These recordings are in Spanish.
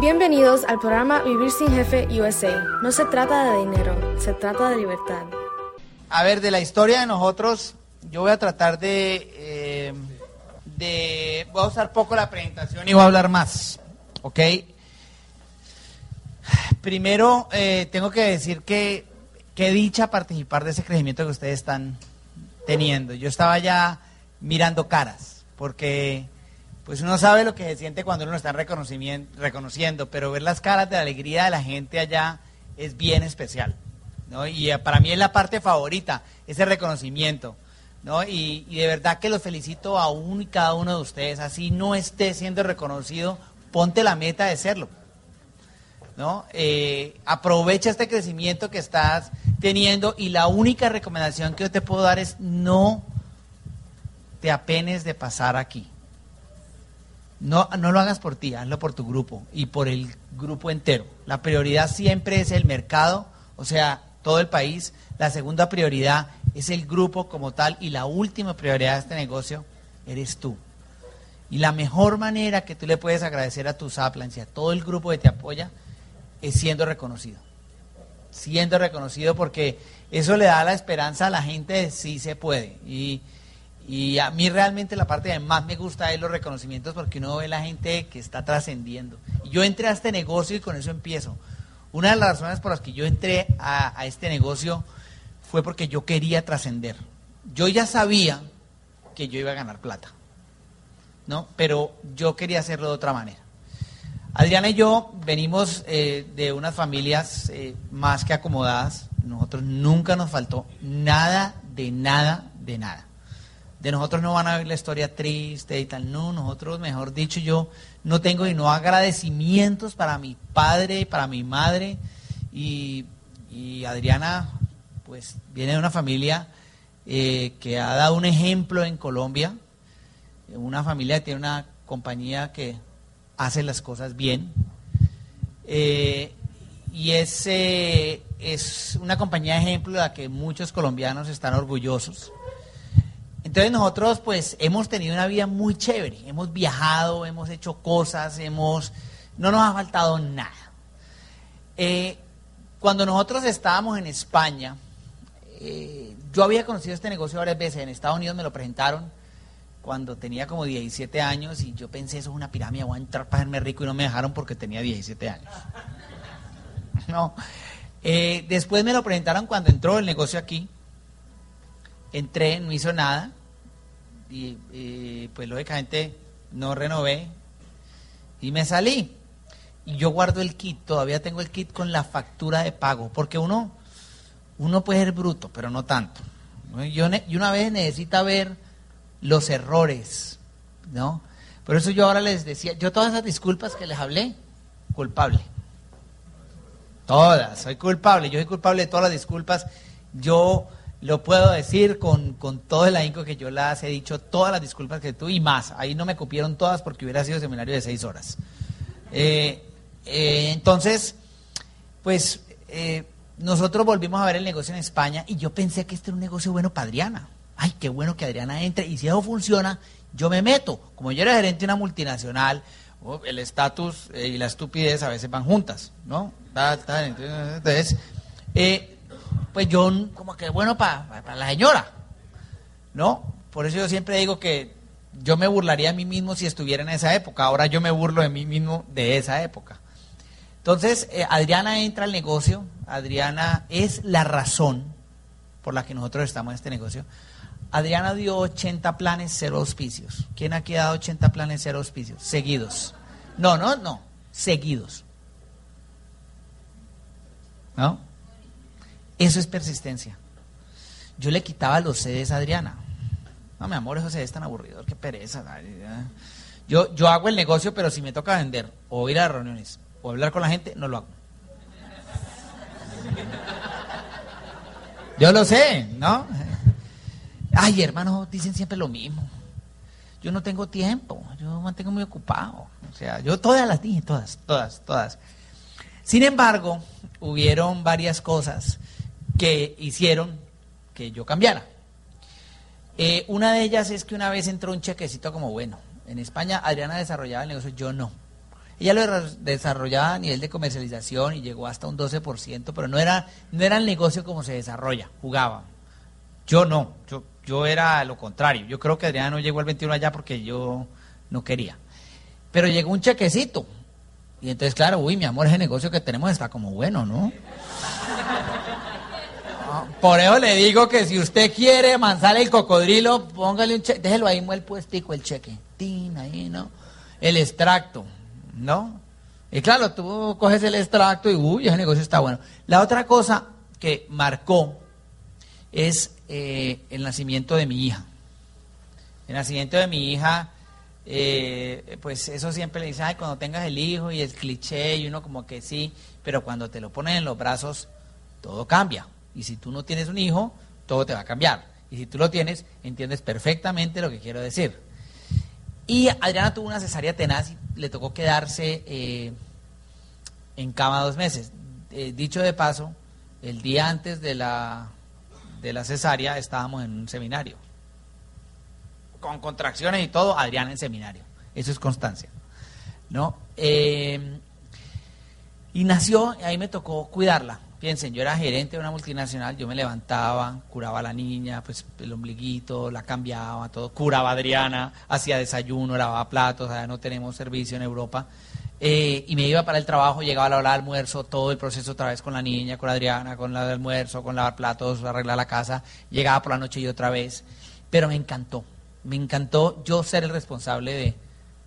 Bienvenidos al programa Vivir sin Jefe USA. No se trata de dinero, se trata de libertad. A ver, de la historia de nosotros, yo voy a tratar de, eh, de... Voy a usar poco la presentación y voy a hablar más, ¿ok? Primero, eh, tengo que decir que qué dicha participar de ese crecimiento que ustedes están teniendo. Yo estaba ya mirando caras, porque pues uno sabe lo que se siente cuando uno lo está reconociendo, pero ver las caras de alegría de la gente allá es bien especial. ¿no? Y eh, para mí es la parte favorita, ese reconocimiento. ¿no? Y, de verdad que los felicito a uno y cada uno de ustedes. Así no esté siendo reconocido, ponte la meta de serlo. ¿no? Eh, aprovecha este crecimiento que estás teniendo y la única recomendación que yo te puedo dar es no te apenes de pasar aquí. No, no lo hagas por ti, hazlo por tu grupo y por el grupo entero. La prioridad siempre es el mercado, o sea, todo el país. La segunda prioridad es el grupo como tal y la última prioridad de este negocio eres tú. Y la mejor manera que tú le puedes agradecer a tus uplines y a todo el grupo que te apoya es siendo reconocido. Siendo reconocido porque eso le da la esperanza a la gente de sí se puede. Y, y a mí realmente la parte que más me gusta es los reconocimientos porque uno ve la gente que está trascendiendo. Yo entré a este negocio y con eso empiezo. Una de las razones por las que yo entré a, este negocio fue porque yo quería trascender. Yo ya sabía que yo iba a ganar plata, ¿no? Pero yo quería hacerlo de otra manera. Adriana y yo venimos eh, de unas familias eh, más que acomodadas. Nosotros nunca nos faltó nada, de nada, de nada de nosotros no van a ver la historia triste y tal, no, nosotros, mejor dicho, yo no tengo y no agradecimientos para mi padre, para mi madre, y, Adriana, pues viene de una familia eh, que ha dado un ejemplo en Colombia, una familia que tiene una compañía que hace las cosas bien, eh, y es, es una compañía de ejemplo de la que muchos colombianos están orgullosos. Entonces nosotros pues hemos tenido una vida muy chévere, hemos viajado, hemos hecho cosas, hemos, no nos ha faltado nada. Eh, cuando nosotros estábamos en España, eh, yo había conocido este negocio varias veces, en Estados Unidos me lo presentaron cuando tenía como 17 años y yo pensé, eso es una pirámide, voy a entrar para hacerme rico y no me dejaron porque tenía 17 años. No. Eh, después me lo presentaron cuando entró el negocio aquí. Entré, no hizo nada y, pues lógicamente no renové y me salí. Y yo guardo el kit, todavía tengo el kit con la factura de pago, porque uno, uno puede ser bruto, pero no tanto. Yo, y una vez necesita ver los errores, ¿no? Por eso yo ahora les decía, yo todas esas disculpas que les hablé, culpable. Todas, soy culpable, yo soy culpable de todas las disculpas. Yo lo puedo decir con, todo el ahínco que yo las he dicho, todas las disculpas que tú y más. Ahí no me cupieron todas porque hubiera sido seminario de seis horas. Eh, eh, entonces, pues eh, nosotros volvimos a ver el negocio en España y yo pensé que este era un negocio bueno para Adriana. Ay, qué bueno que Adriana entre y si eso funciona, yo me meto. Como yo era gerente de una multinacional, el estatus y la estupidez a veces van juntas, ¿no? Entonces, pues yo como que bueno para la señora, ¿no? Por eso yo siempre digo que yo me burlaría a mí mismo si estuviera en esa época, ahora yo me burlo de mí mismo de esa época. Entonces, eh, Adriana entra al negocio, Adriana es la razón por la que nosotros estamos en este negocio. Adriana dio 80 planes, cero auspicios. ¿Quién aquí ha dado 80 planes, cero auspicios? Seguidos. No, no, no, seguidos. ¿No? Eso es persistencia. Yo le quitaba los CDs a Adriana. No, mi amor, esos CDs tan aburridos, qué pereza. Yo, yo hago el negocio, pero si me toca vender o ir a reuniones o hablar con la gente, no lo hago. Yo lo sé, ¿no? Ay, hermano, dicen siempre lo mismo. Yo no tengo tiempo, yo me mantengo muy ocupado. O sea, yo todas las dije, todas, todas, todas. Sin embargo, hubieron varias cosas que hicieron que yo cambiara. Eh, una de ellas es que una vez entró un chequecito como bueno. En España Adriana desarrollaba el negocio, yo no. Ella lo desarrollaba a nivel de comercialización y llegó hasta un 12%, pero no era, no era el negocio como se desarrolla, jugaba. Yo no, yo, yo era lo contrario. Yo creo que Adriana no llegó al 21 allá porque yo no quería. Pero llegó un chequecito. Y entonces, claro, uy, mi amor, ese negocio que tenemos está como bueno, ¿no? Por eso le digo que si usted quiere manzar el cocodrilo, póngale un cheque, déjelo ahí el puestico el cheque. Tin, ahí, ¿no? El extracto, ¿no? Y claro, tú coges el extracto y uy, ese negocio está bueno. La otra cosa que marcó es eh, el nacimiento de mi hija. El nacimiento de mi hija, eh, pues eso siempre le dice, ay, cuando tengas el hijo y el cliché y uno como que sí, pero cuando te lo ponen en los brazos, todo cambia. Y si tú no tienes un hijo, todo te va a cambiar. Y si tú lo tienes, entiendes perfectamente lo que quiero decir. Y Adriana tuvo una cesárea tenaz y le tocó quedarse eh, en cama dos meses. Eh, dicho de paso, el día antes de la, de la cesárea estábamos en un seminario. Con contracciones y todo, Adriana en seminario. Eso es constancia. ¿no? Eh, y nació, y ahí me tocó cuidarla. Piensen, yo era gerente de una multinacional, yo me levantaba, curaba a la niña, pues el ombliguito, la cambiaba, todo, curaba a Adriana, hacía desayuno, lavaba platos, sea, no tenemos servicio en Europa. Eh, y me iba para el trabajo, llegaba a la hora del almuerzo, todo el proceso otra vez con la niña, con Adriana, con la del almuerzo, con lavar platos, arreglar la casa, llegaba por la noche y otra vez. Pero me encantó, me encantó yo ser el responsable de,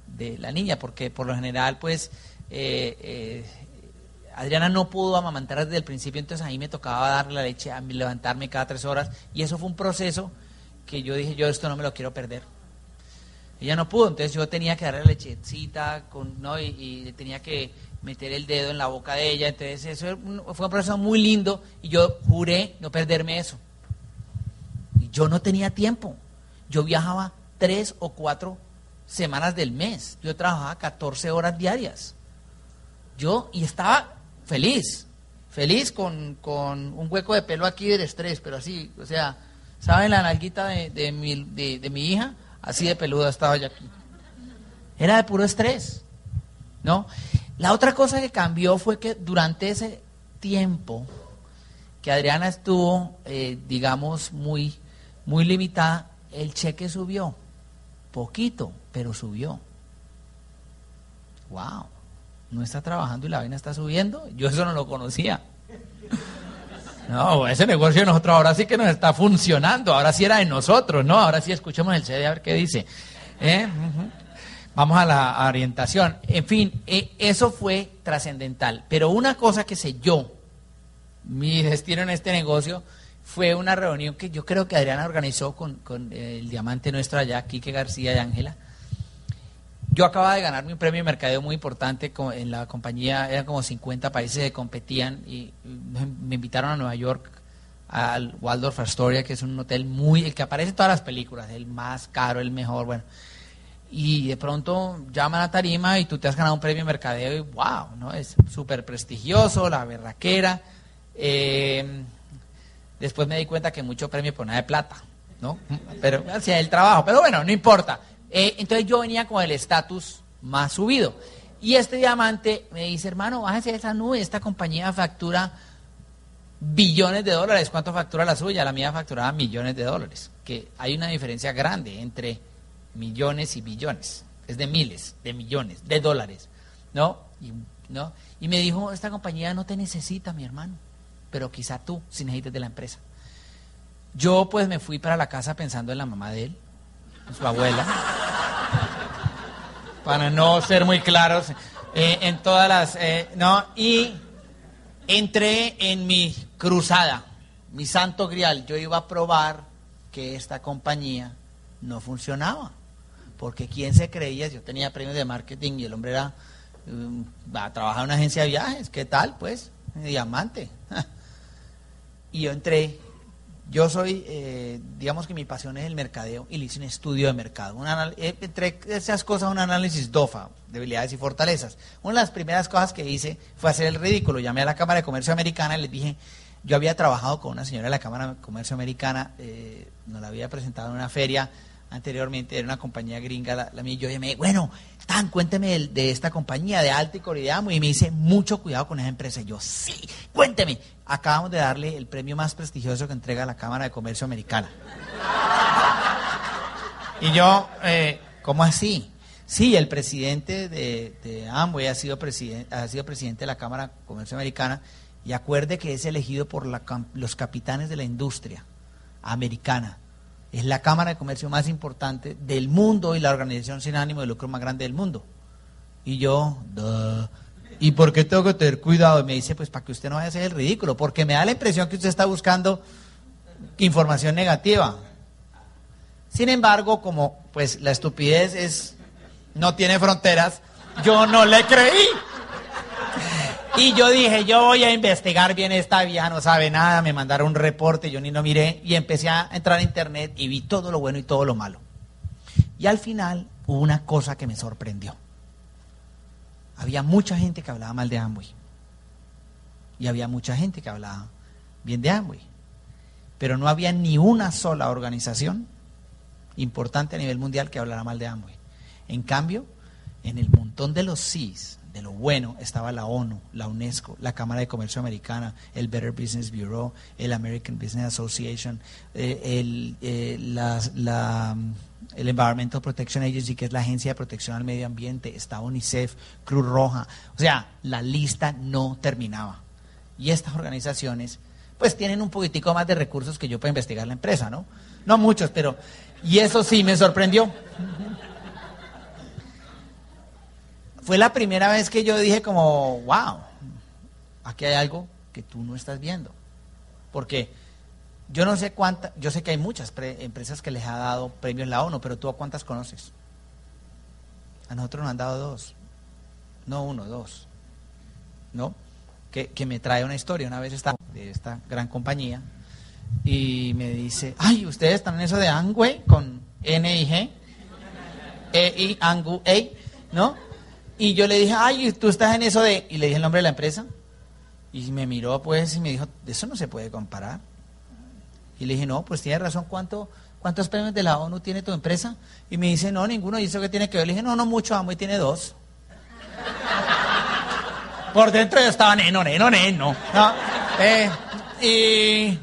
de la niña, porque por lo general, pues, eh, eh, Adriana no pudo amamantar desde el principio, entonces ahí me tocaba darle la leche, a levantarme cada tres horas, y eso fue un proceso que yo dije, yo esto no me lo quiero perder. Ella no pudo, entonces yo tenía que darle lechecita, con, ¿no? Y, tenía que meter el dedo en la boca de ella, entonces eso fue un proceso muy lindo, y yo juré no perderme eso. Y yo no tenía tiempo, yo viajaba tres o cuatro semanas del mes, yo trabajaba 14 horas diarias. Yo, y estaba feliz, feliz con, un hueco de pelo aquí del estrés, pero así, o sea, ¿saben la nalguita de, mi, de, mi hija? Así de peluda estaba ya aquí. Era de puro estrés, ¿no? La otra cosa que cambió fue que durante ese tiempo que Adriana estuvo, eh, digamos, muy, muy limitada, el cheque subió. Poquito, pero subió. ¡Wow! No está trabajando y la vaina está subiendo. Yo eso no lo conocía. No, ese negocio de nosotros ahora sí que nos está funcionando. Ahora sí era de nosotros, ¿no? Ahora sí escuchemos el CD a ver qué dice. ¿Eh? Vamos a la orientación. En fin, eh, eso fue trascendental. Pero una cosa que sé yo, mi destino en este negocio, fue una reunión que yo creo que Adriana organizó con, con el diamante nuestro allá, Quique García y Ángela yo acababa de ganarme un premio de mercadeo muy importante en la compañía, eran como 50 países que competían y me invitaron a Nueva York al Waldorf Astoria, que es un hotel muy, el que aparece en todas las películas, el más caro, el mejor, bueno. Y de pronto llaman a Tarima y tú te has ganado un premio de mercadeo y wow, ¿no? Es súper prestigioso, la berraquera. Eh, después me di cuenta que mucho premio por nada de plata, ¿no? Pero hacia el trabajo, pero bueno, no importa. Eh, entonces yo venía con el estatus más subido. Y este diamante me dice, hermano, bájese de esa nube, esta compañía factura billones de dólares. ¿Cuánto factura la suya? La mía facturaba millones de dólares. Que hay una diferencia grande entre millones y billones. Es de miles, de millones, de dólares. ¿No? Y, ¿no? y me dijo, esta compañía no te necesita, mi hermano, pero quizá tú, si necesites de la empresa. Yo pues me fui para la casa pensando en la mamá de él, su abuela, para no ser muy claros eh, en todas las, eh, ¿no? Y entré en mi cruzada, mi santo grial, yo iba a probar que esta compañía no funcionaba, porque quién se creía, yo tenía premios de marketing y el hombre era, um, a trabajar en una agencia de viajes, ¿qué tal? Pues, diamante. y yo entré yo soy, eh, digamos que mi pasión es el mercadeo y le hice un estudio de mercado. Eh, entre esas cosas, un análisis DOFA, debilidades y fortalezas. Una de las primeras cosas que hice fue hacer el ridículo. Llamé a la Cámara de Comercio Americana y les dije, yo había trabajado con una señora de la Cámara de Comercio Americana, eh, nos la había presentado en una feria anteriormente, era una compañía gringa, la, la mía, y yo llamé, bueno, Tan, cuénteme de, esta compañía de Alticor y de Amo, y me dice, mucho cuidado con esa empresa. Y yo, sí, cuénteme. Acabamos de darle el premio más prestigioso que entrega la Cámara de Comercio Americana. Y yo, eh, ¿cómo así? Sí, el presidente de, de Amway ha sido, presidente, ha sido presidente de la Cámara de Comercio Americana y acuerde que es elegido por la, los capitanes de la industria americana. Es la Cámara de Comercio más importante del mundo y la organización sin ánimo de lucro más grande del mundo. Y yo, Duh. ¿y por qué tengo que tener cuidado? Y me dice, pues para que usted no vaya a hacer el ridículo, porque me da la impresión que usted está buscando información negativa. Sin embargo, como pues la estupidez es no tiene fronteras, yo no le creí. Y yo dije, yo voy a investigar bien esta vieja, no sabe nada, me mandaron un reporte, yo ni lo miré, y empecé a entrar a internet y vi todo lo bueno y todo lo malo. Y al final hubo una cosa que me sorprendió. Había mucha gente que hablaba mal de Amway. Y había mucha gente que hablaba bien de Amway. Pero no había ni una sola organización importante a nivel mundial que hablara mal de Amway. En cambio, en el montón de los CIS, de lo bueno, estaba la ONU, la UNESCO, la Cámara de Comercio Americana, el Better Business Bureau, el American Business Association, eh, el, eh, el Environmental Protection Agency, que es la Agencia de Protección al Medio Ambiente, está UNICEF, Cruz Roja. O sea, la lista no terminaba. Y estas organizaciones, pues tienen un poquitico más de recursos que yo para investigar la empresa, ¿no? No muchos, pero... Y eso sí me sorprendió. Fue la primera vez que yo dije como, wow, aquí hay algo que tú no estás viendo. Porque yo no sé cuántas, yo sé que hay muchas empresas que les ha dado premios la ONU, pero tú a cuántas conoces? A nosotros nos han dado dos, no uno, dos, ¿no? Que, que me trae una historia, una vez está de esta gran compañía y me dice, ay, ustedes están en eso de Angway con N y G, E I Angu ¿no? Y yo le dije, ay, tú estás en eso de... Y le dije el nombre de la empresa. Y me miró pues y me dijo, eso no se puede comparar. Y le dije, no, pues tiene razón, ¿cuánto, ¿cuántos premios de la ONU tiene tu empresa? Y me dice, no, ninguno. ¿Y eso qué tiene que ver? Le dije, no, no mucho, amo y tiene dos. Por dentro yo estaba neno, neno, neno. ¿no? Eh, y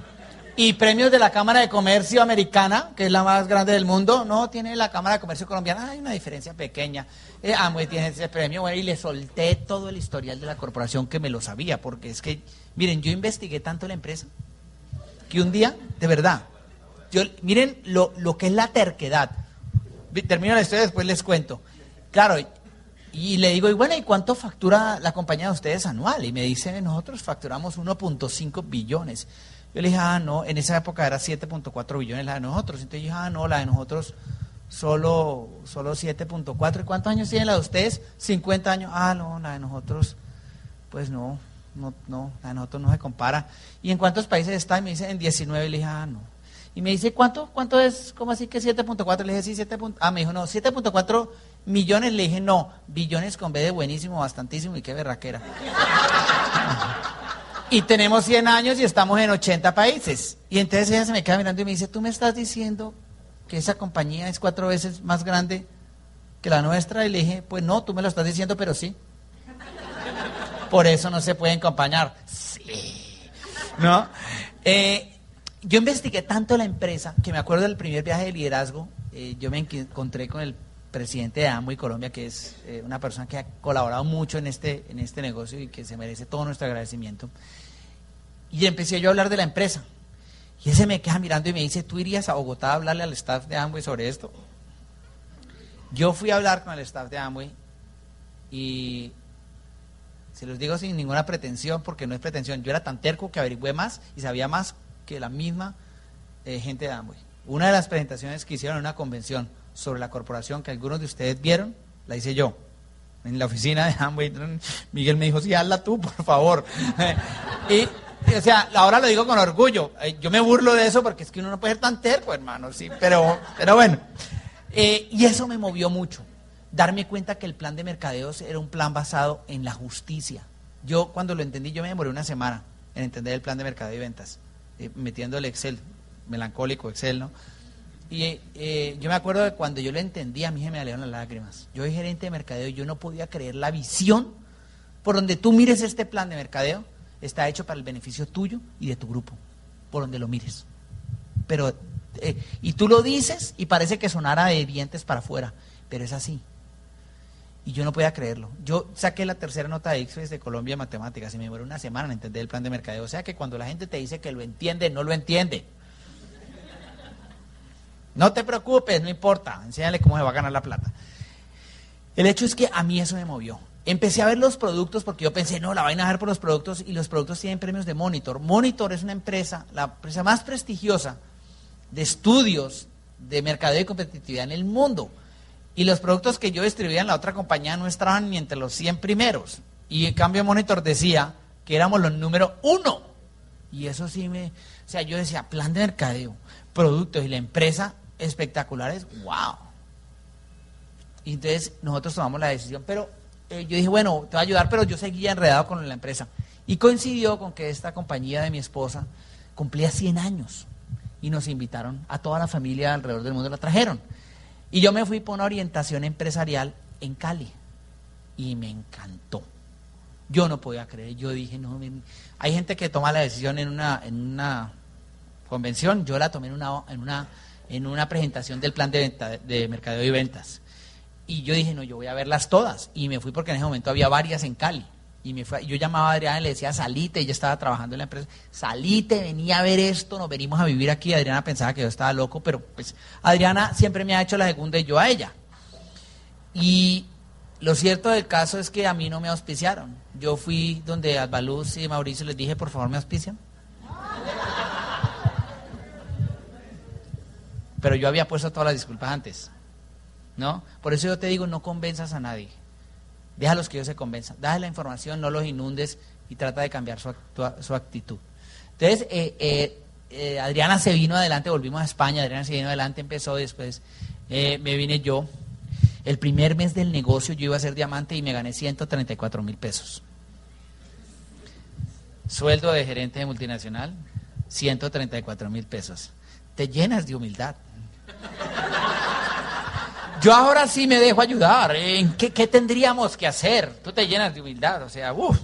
y premios de la Cámara de Comercio Americana, que es la más grande del mundo, no tiene la Cámara de Comercio Colombiana, hay una diferencia pequeña. Eh, Amway tiene ese premio, bueno, y le solté todo el historial de la corporación que me lo sabía, porque es que, miren, yo investigué tanto la empresa, que un día, de verdad, yo, miren lo, lo que es la terquedad. Termino la historia, después les cuento. Claro, y le digo, y bueno, ¿y cuánto factura la compañía de ustedes anual? Y me dice, nosotros facturamos 1.5 billones. Yo le dije, ah, no, en esa época era 7.4 billones la de nosotros. Entonces yo dije, ah, no, la de nosotros solo, solo 7.4. ¿Y cuántos años tiene la de ustedes? 50 años. Ah, no, la de nosotros, pues no, no, no, la de nosotros no se compara. ¿Y en cuántos países está? Y me dice, en 19. le dije, ah, no. Y me dice, ¿cuánto, cuánto es? ¿Cómo así que 7.4? Le dije, sí, 7. Ah, me dijo, no, 7.4 millones. Le dije, no, billones con B de buenísimo, bastantísimo y qué berraquera. Y tenemos 100 años y estamos en 80 países. Y entonces ella se me queda mirando y me dice, tú me estás diciendo que esa compañía es cuatro veces más grande que la nuestra. Y le dije, pues no, tú me lo estás diciendo, pero sí. Por eso no se pueden acompañar. Sí. ¿No? Eh, yo investigué tanto la empresa que me acuerdo del primer viaje de liderazgo. Eh, yo me encontré con el presidente de AMO y Colombia, que es eh, una persona que ha colaborado mucho en este, en este negocio y que se merece todo nuestro agradecimiento. Y empecé yo a hablar de la empresa. Y ese me queda mirando y me dice, ¿tú irías a Bogotá a hablarle al staff de Amway sobre esto? Yo fui a hablar con el staff de Amway y se los digo sin ninguna pretensión, porque no es pretensión. Yo era tan terco que averigüé más y sabía más que la misma eh, gente de Amway. Una de las presentaciones que hicieron en una convención sobre la corporación que algunos de ustedes vieron, la hice yo. En la oficina de Amway, Miguel me dijo, sí, hazla tú, por favor. y o sea, ahora lo digo con orgullo. Yo me burlo de eso porque es que uno no puede ser tan terco, hermano, sí, pero, pero bueno. Eh, y eso me movió mucho. Darme cuenta que el plan de mercadeos era un plan basado en la justicia. Yo cuando lo entendí, yo me demoré una semana en entender el plan de mercadeo y ventas, eh, metiendo el Excel, melancólico Excel, ¿no? Y eh, yo me acuerdo de cuando yo lo entendí, a mí se me salieron las lágrimas. Yo soy gerente de mercadeo y yo no podía creer la visión por donde tú mires este plan de mercadeo, está hecho para el beneficio tuyo y de tu grupo, por donde lo mires. Pero, eh, y tú lo dices y parece que sonara de dientes para afuera, pero es así. Y yo no podía creerlo. Yo saqué la tercera nota de ICFES de Colombia matemáticas y me demoré una semana en entender el plan de mercadeo. O sea que cuando la gente te dice que lo entiende, no lo entiende. No te preocupes, no importa, enséñale cómo se va a ganar la plata. El hecho es que a mí eso me movió. Empecé a ver los productos porque yo pensé, no, la vaina a ver por los productos y los productos tienen premios de Monitor. Monitor es una empresa, la empresa más prestigiosa de estudios de mercadeo y competitividad en el mundo. Y los productos que yo distribuía en la otra compañía no estaban ni entre los 100 primeros. Y en cambio Monitor decía que éramos los número uno. Y eso sí me... O sea, yo decía, plan de mercadeo, productos y la empresa espectaculares, wow. Y entonces nosotros tomamos la decisión, pero eh, yo dije, bueno, te va a ayudar, pero yo seguía enredado con la empresa. Y coincidió con que esta compañía de mi esposa cumplía 100 años y nos invitaron a toda la familia alrededor del mundo, la trajeron. Y yo me fui por una orientación empresarial en Cali y me encantó. Yo no podía creer, yo dije, no, hay gente que toma la decisión en una, en una convención, yo la tomé en una, en una en una presentación del plan de, venta, de mercadeo y ventas. Y yo dije, no, yo voy a verlas todas. Y me fui porque en ese momento había varias en Cali. Y me fue, yo llamaba a Adriana y le decía, salite, ella estaba trabajando en la empresa, salite, venía a ver esto, nos venimos a vivir aquí. Adriana pensaba que yo estaba loco, pero pues Adriana siempre me ha hecho la segunda y yo a ella. Y lo cierto del caso es que a mí no me auspiciaron. Yo fui donde Albaluz y Mauricio les dije, por favor, me auspician. Pero yo había puesto todas las disculpas antes. ¿No? Por eso yo te digo, no convenzas a nadie. Déjalos que ellos se convenzan. Dale la información, no los inundes y trata de cambiar su, actitud. Entonces, eh, eh, eh, Adriana se vino adelante, volvimos a España, Adriana se vino adelante, empezó después, me vine yo. El primer mes del negocio yo iba a ser diamante y me gané 134 mil pesos. Sueldo de gerente de multinacional, 134 mil pesos. Te llenas de humildad. Yo ahora sí me dejo ayudar. ¿En qué, tendríamos que hacer? Tú te llenas de humildad, o sea, uff.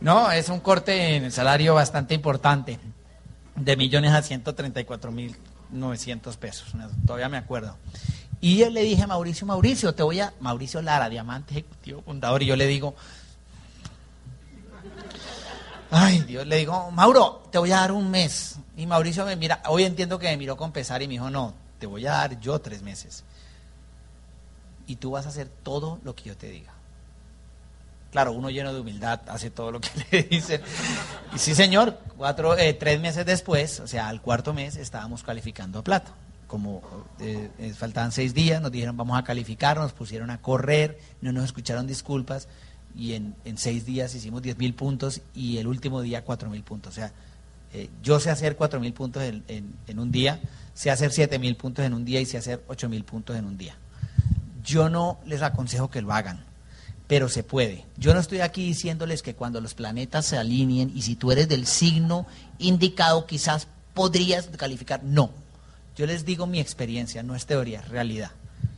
No, es un corte en el salario bastante importante, de millones a 134 mil 900 pesos, todavía me acuerdo. Y yo le dije a Mauricio, Mauricio, te voy a, Mauricio Lara, diamante ejecutivo fundador, y yo le digo, ay Dios, le digo, Mauro, te voy a dar un mes. Y Mauricio me mira, hoy entiendo que me miró con pesar y me dijo, no, te voy a dar yo tres meses. Y tú vas a hacer todo lo que yo te diga. Claro, uno lleno de humildad hace todo lo que le dicen. Y sí, señor, cuatro, eh, tres meses después, o sea, al cuarto mes, estábamos calificando a plata. Como eh, eh, faltaban seis días, nos dijeron vamos a calificar, nos pusieron a correr, no nos escucharon disculpas y en, seis días hicimos diez mil puntos y el último día cuatro mil puntos. O sea, yo sé hacer cuatro mil puntos en, en un día, sé hacer siete mil puntos en un día y sé hacer ocho mil puntos en un día. Yo no les aconsejo que lo hagan, pero se puede. Yo no estoy aquí diciéndoles que cuando los planetas se alineen y si tú eres del signo indicado quizás podrías calificar. No. Yo les digo mi experiencia, no es teoría, es realidad.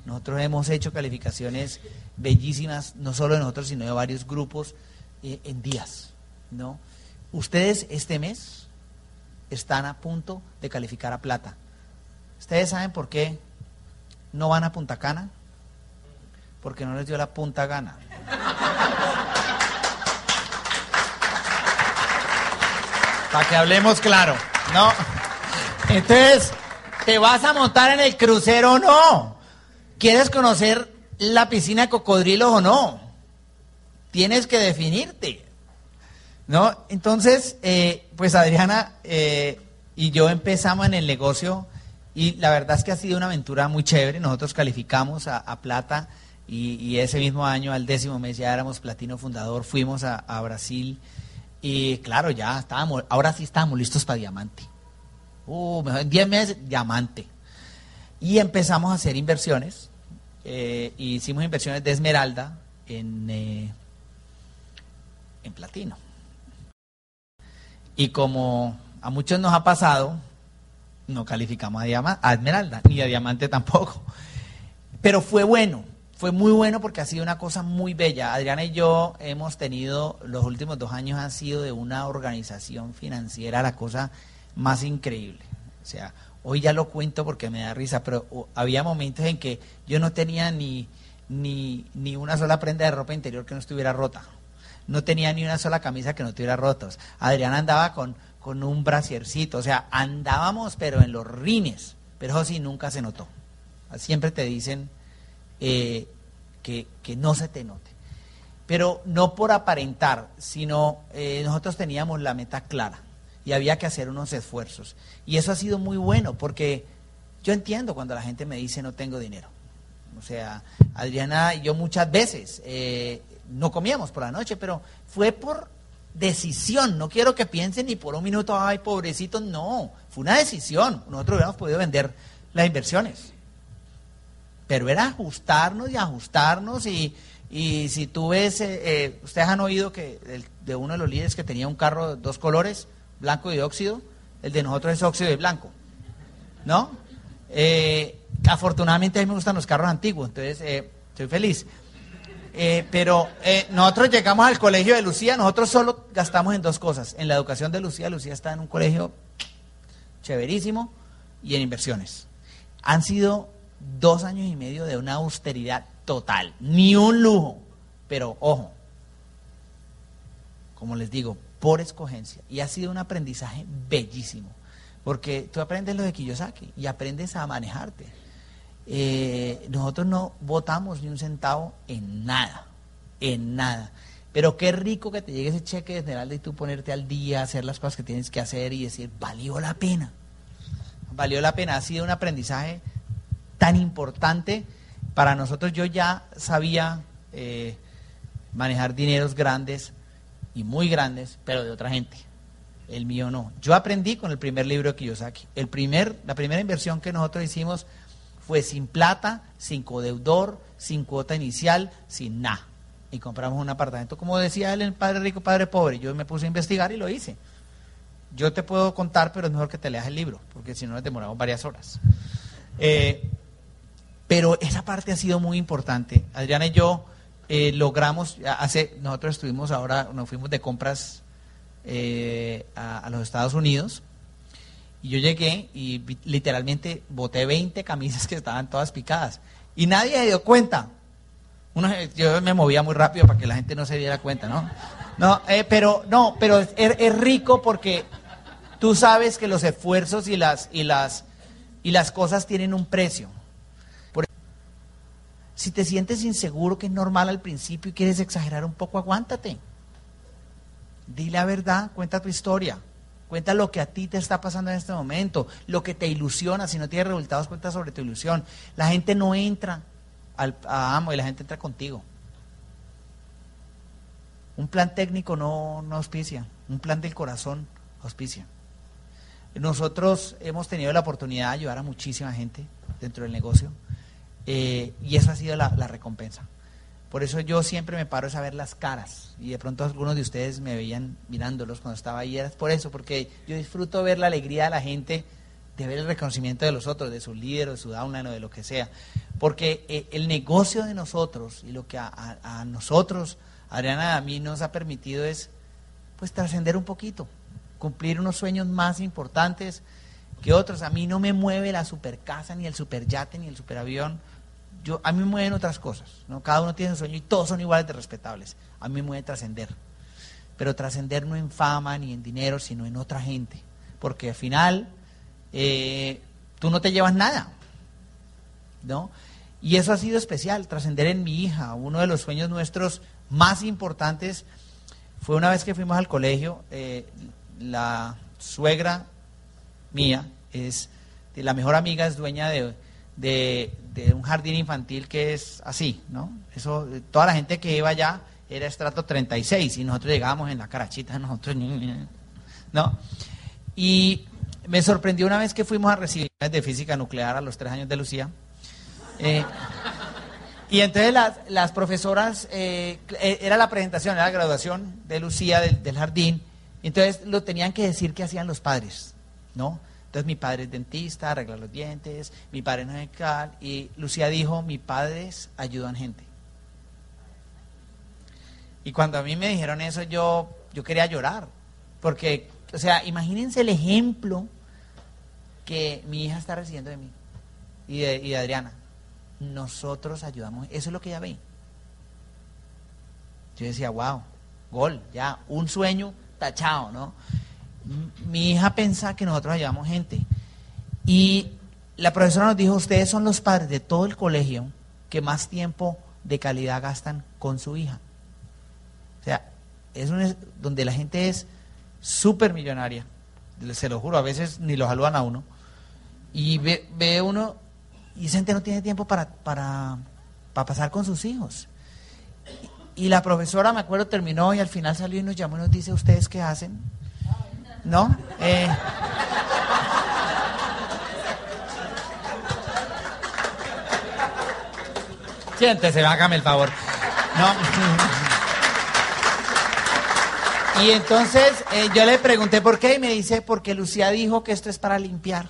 Nosotros hemos hecho calificaciones bellísimas, no solo de nosotros, sino de varios grupos eh, en días. ¿no? Ustedes este mes están a punto de calificar a plata. ¿Ustedes saben por qué no van a Punta Cana? Porque no les dio la punta gana. Para que hablemos claro, ¿no? Entonces, ¿te vas a montar en el crucero o no? ¿Quieres conocer la piscina de cocodrilos o no? Tienes que definirte, ¿no? Entonces, eh, pues Adriana eh, y yo empezamos en el negocio y la verdad es que ha sido una aventura muy chévere. Nosotros calificamos a, plata y, ese mismo año, al décimo mes, ya éramos platino fundador. Fuimos a, Brasil y claro, ya estábamos, ahora sí estábamos listos para diamante. Uh, en 10 meses, diamante. Y empezamos a hacer inversiones. Eh, hicimos inversiones de esmeralda en, eh, en platino. Y como a muchos nos ha pasado, No calificamos a, a Esmeralda, ni a Diamante tampoco. Pero fue bueno, fue muy bueno porque ha sido una cosa muy bella. Adriana y yo hemos tenido, los últimos dos años han sido de una organización financiera la cosa más increíble. O sea, hoy ya lo cuento porque me da risa, pero había momentos en que yo no tenía ni, ni, ni una sola prenda de ropa interior que no estuviera rota. No tenía ni una sola camisa que no estuviera rota. Adriana andaba con, con un brasiercito, o sea, andábamos pero en los rines, pero eso sí nunca se notó. Siempre te dicen eh, que, no se te note. Pero no por aparentar, sino eh, nosotros teníamos la meta clara y había que hacer unos esfuerzos. Y eso ha sido muy bueno porque yo entiendo cuando la gente me dice no tengo dinero. O sea, Adriana y yo muchas veces eh, no comíamos por la noche, pero fue por decisión. No quiero que piensen ni por un minuto, ay, pobrecito, no. Fue una decisión. Nosotros hubiéramos podido vender las inversiones. Pero era ajustarnos y ajustarnos y, y si tú ves, eh, eh, ustedes han oído que de uno de los líderes que tenía un carro de dos colores, blanco y óxido, el de nosotros es óxido y blanco, ¿no? Eh, afortunadamente a mí me gustan los carros antiguos, entonces estoy feliz. Pero nosotros llegamos al colegio de Lucía, nosotros solo gastamos en dos cosas, en la educación de Lucía, Lucía está en un colegio chéverísimo y en inversiones. Han sido dos años y medio de una austeridad total, ni un lujo, pero ojo, como les digo, por escogencia. Y ha sido un aprendizaje bellísimo, porque tú aprendes lo de Kiyosaki y aprendes a manejarte. Eh, nosotros no votamos ni un centavo en nada, en nada. Pero qué rico que te llegue ese cheque de Esmeralda y tú ponerte al día, hacer las cosas que tienes que hacer y decir, valió la pena. Valió la pena, ha sido un aprendizaje tan importante para nosotros. Yo ya sabía eh, manejar dineros grandes y muy grandes, pero de otra gente. El mío no. Yo aprendí con el primer libro de Kiyosaki. El primer, la primera inversión que nosotros hicimos fue sin plata, sin codeudor, sin cuota inicial, sin nada. Y compramos un apartamento, como decía él, el padre rico, padre pobre. Yo me puse a investigar y lo hice. Yo te puedo contar, pero es mejor que te leas el libro, porque si no nos demoramos varias horas. Eh, pero esa parte ha sido muy importante. Adriana y yo eh, logramos, hace, nosotros estuvimos ahora, nos fuimos de compras eh, a, los Estados Unidos. Y yo llegué y literalmente boté 20 camisas que estaban todas picadas. Y nadie se dio cuenta. yo me movía muy rápido para que la gente no se diera cuenta, ¿no? No, eh, pero no, pero es, es, rico porque tú sabes que los esfuerzos y las y las y las cosas tienen un precio. Si te sientes inseguro, que es normal al principio y quieres exagerar un poco, aguántate. Dile la verdad, cuenta tu historia. Cuenta lo que a ti te está pasando en este momento, lo que te ilusiona. Si no tienes resultados, cuenta sobre tu ilusión. La gente no entra al, a Amo y la gente entra contigo. Un plan técnico no, no auspicia, un plan del corazón auspicia. Nosotros hemos tenido la oportunidad de ayudar a muchísima gente dentro del negocio. Eh, y esa ha sido la, recompensa. Por eso yo siempre me paro a ver las caras. Y de pronto algunos de ustedes me veían mirándolos cuando estaba ahí. Era por eso, porque yo disfruto ver la alegría de la gente, de ver el reconocimiento de los otros, de su líder, de su downline o de lo que sea. Porque eh, el negocio de nosotros y lo que a, nosotros, Adriana, a mí nos ha permitido es pues trascender un poquito, cumplir unos sueños más importantes que otros. A mí no me mueve la super casa, ni el super yate, ni el superavión yo, a mí me mueven otras cosas, ¿no? Cada uno tiene su sueño y todos son iguales de respetables. A mí me mueve trascender. Pero trascender no en fama ni en dinero, sino en otra gente. Porque al final eh, tú no te llevas nada, ¿no? Y eso ha sido especial, trascender en mi hija. Uno de los sueños nuestros más importantes fue una vez que fuimos al colegio, eh, la suegra mía es, la mejor amiga es dueña de, de, un jardín infantil que es así, ¿no? Eso, toda la gente que iba allá era estrato 36 y nosotros llegábamos en la carachita, nosotros, ¿no? Y me sorprendió una vez que fuimos a recibir de física nuclear a los tres años de Lucía. Eh, y entonces las, profesoras, eh, eh, era la presentación, era la graduación de Lucía del, del jardín, entonces lo tenían que decir que hacían los padres, ¿no? Entonces mi padre es dentista, arregla los dientes, mi padre es medical y Lucía dijo, mis padres ayudan gente. Y cuando a mí me dijeron eso yo, yo quería llorar, porque, o sea, imagínense el ejemplo que mi hija está recibiendo de mí y de, y Adriana. Nosotros ayudamos, eso es lo que ella ve. Yo decía, wow, gol, ya, un sueño tachado, ¿no? Mi hija piensa que nosotros ayudamos gente. Y la profesora nos dijo, ustedes son los padres de todo el colegio que más tiempo de calidad gastan con su hija. O sea, es donde la gente es súper millonaria. Se lo juro, a veces ni lo saludan a uno. Y ve, ve uno, y esa gente no tiene tiempo para, para, para pasar con sus hijos. Y la profesora, me acuerdo, terminó y al final salió y nos llamó y nos dice, ¿ustedes qué hacen? ¿No? Eh, siéntese, hágame el favor. No. Y entonces eh, yo le pregunté por qué y me dice, porque Lucía dijo que esto es para limpiar.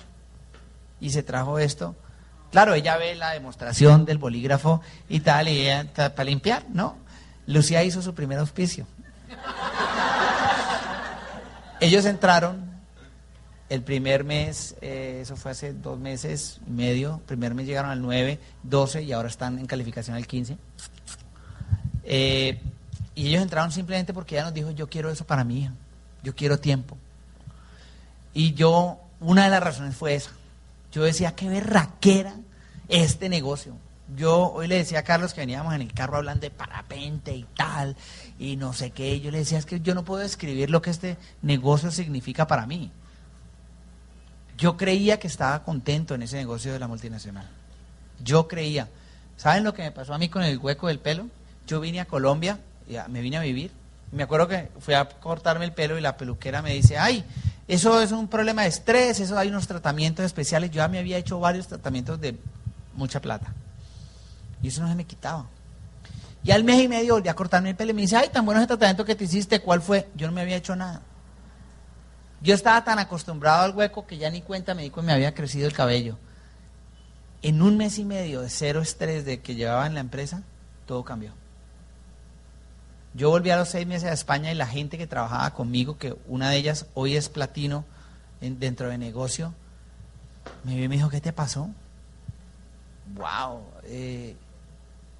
Y se trajo esto. Claro, ella ve la demostración del bolígrafo y tal, y ella para limpiar, ¿no? Lucía hizo su primer auspicio. Ellos entraron el primer mes, eh, eso fue hace dos meses y medio, primer mes llegaron al 9, 12 y ahora están en calificación al 15. Eh, y ellos entraron simplemente porque ella nos dijo, yo quiero eso para mí, yo quiero tiempo. Y yo, una de las razones fue esa. Yo decía, qué berraquera este negocio. Yo hoy le decía a Carlos que veníamos en el carro hablando de parapente y tal, y no sé qué. Yo le decía, es que yo no puedo describir lo que este negocio significa para mí. Yo creía que estaba contento en ese negocio de la multinacional. Yo creía. ¿Saben lo que me pasó a mí con el hueco del pelo? Yo vine a Colombia, me vine a vivir. Me acuerdo que fui a cortarme el pelo y la peluquera me dice, ay, eso es un problema de estrés, eso hay unos tratamientos especiales. Yo ya me había hecho varios tratamientos de mucha plata. Y eso no se me quitaba. Y al mes y medio volví a cortarme el pelo y me dice, ay, tan bueno ese tratamiento que te hiciste, ¿cuál fue? Yo no me había hecho nada. Yo estaba tan acostumbrado al hueco que ya ni cuenta me di que me había crecido el cabello. En un mes y medio de cero estrés de que llevaba en la empresa, todo cambió. Yo volví a los seis meses a España y la gente que trabajaba conmigo, que una de ellas hoy es platino dentro de negocio, me vio y me dijo, ¿qué te pasó? Wow,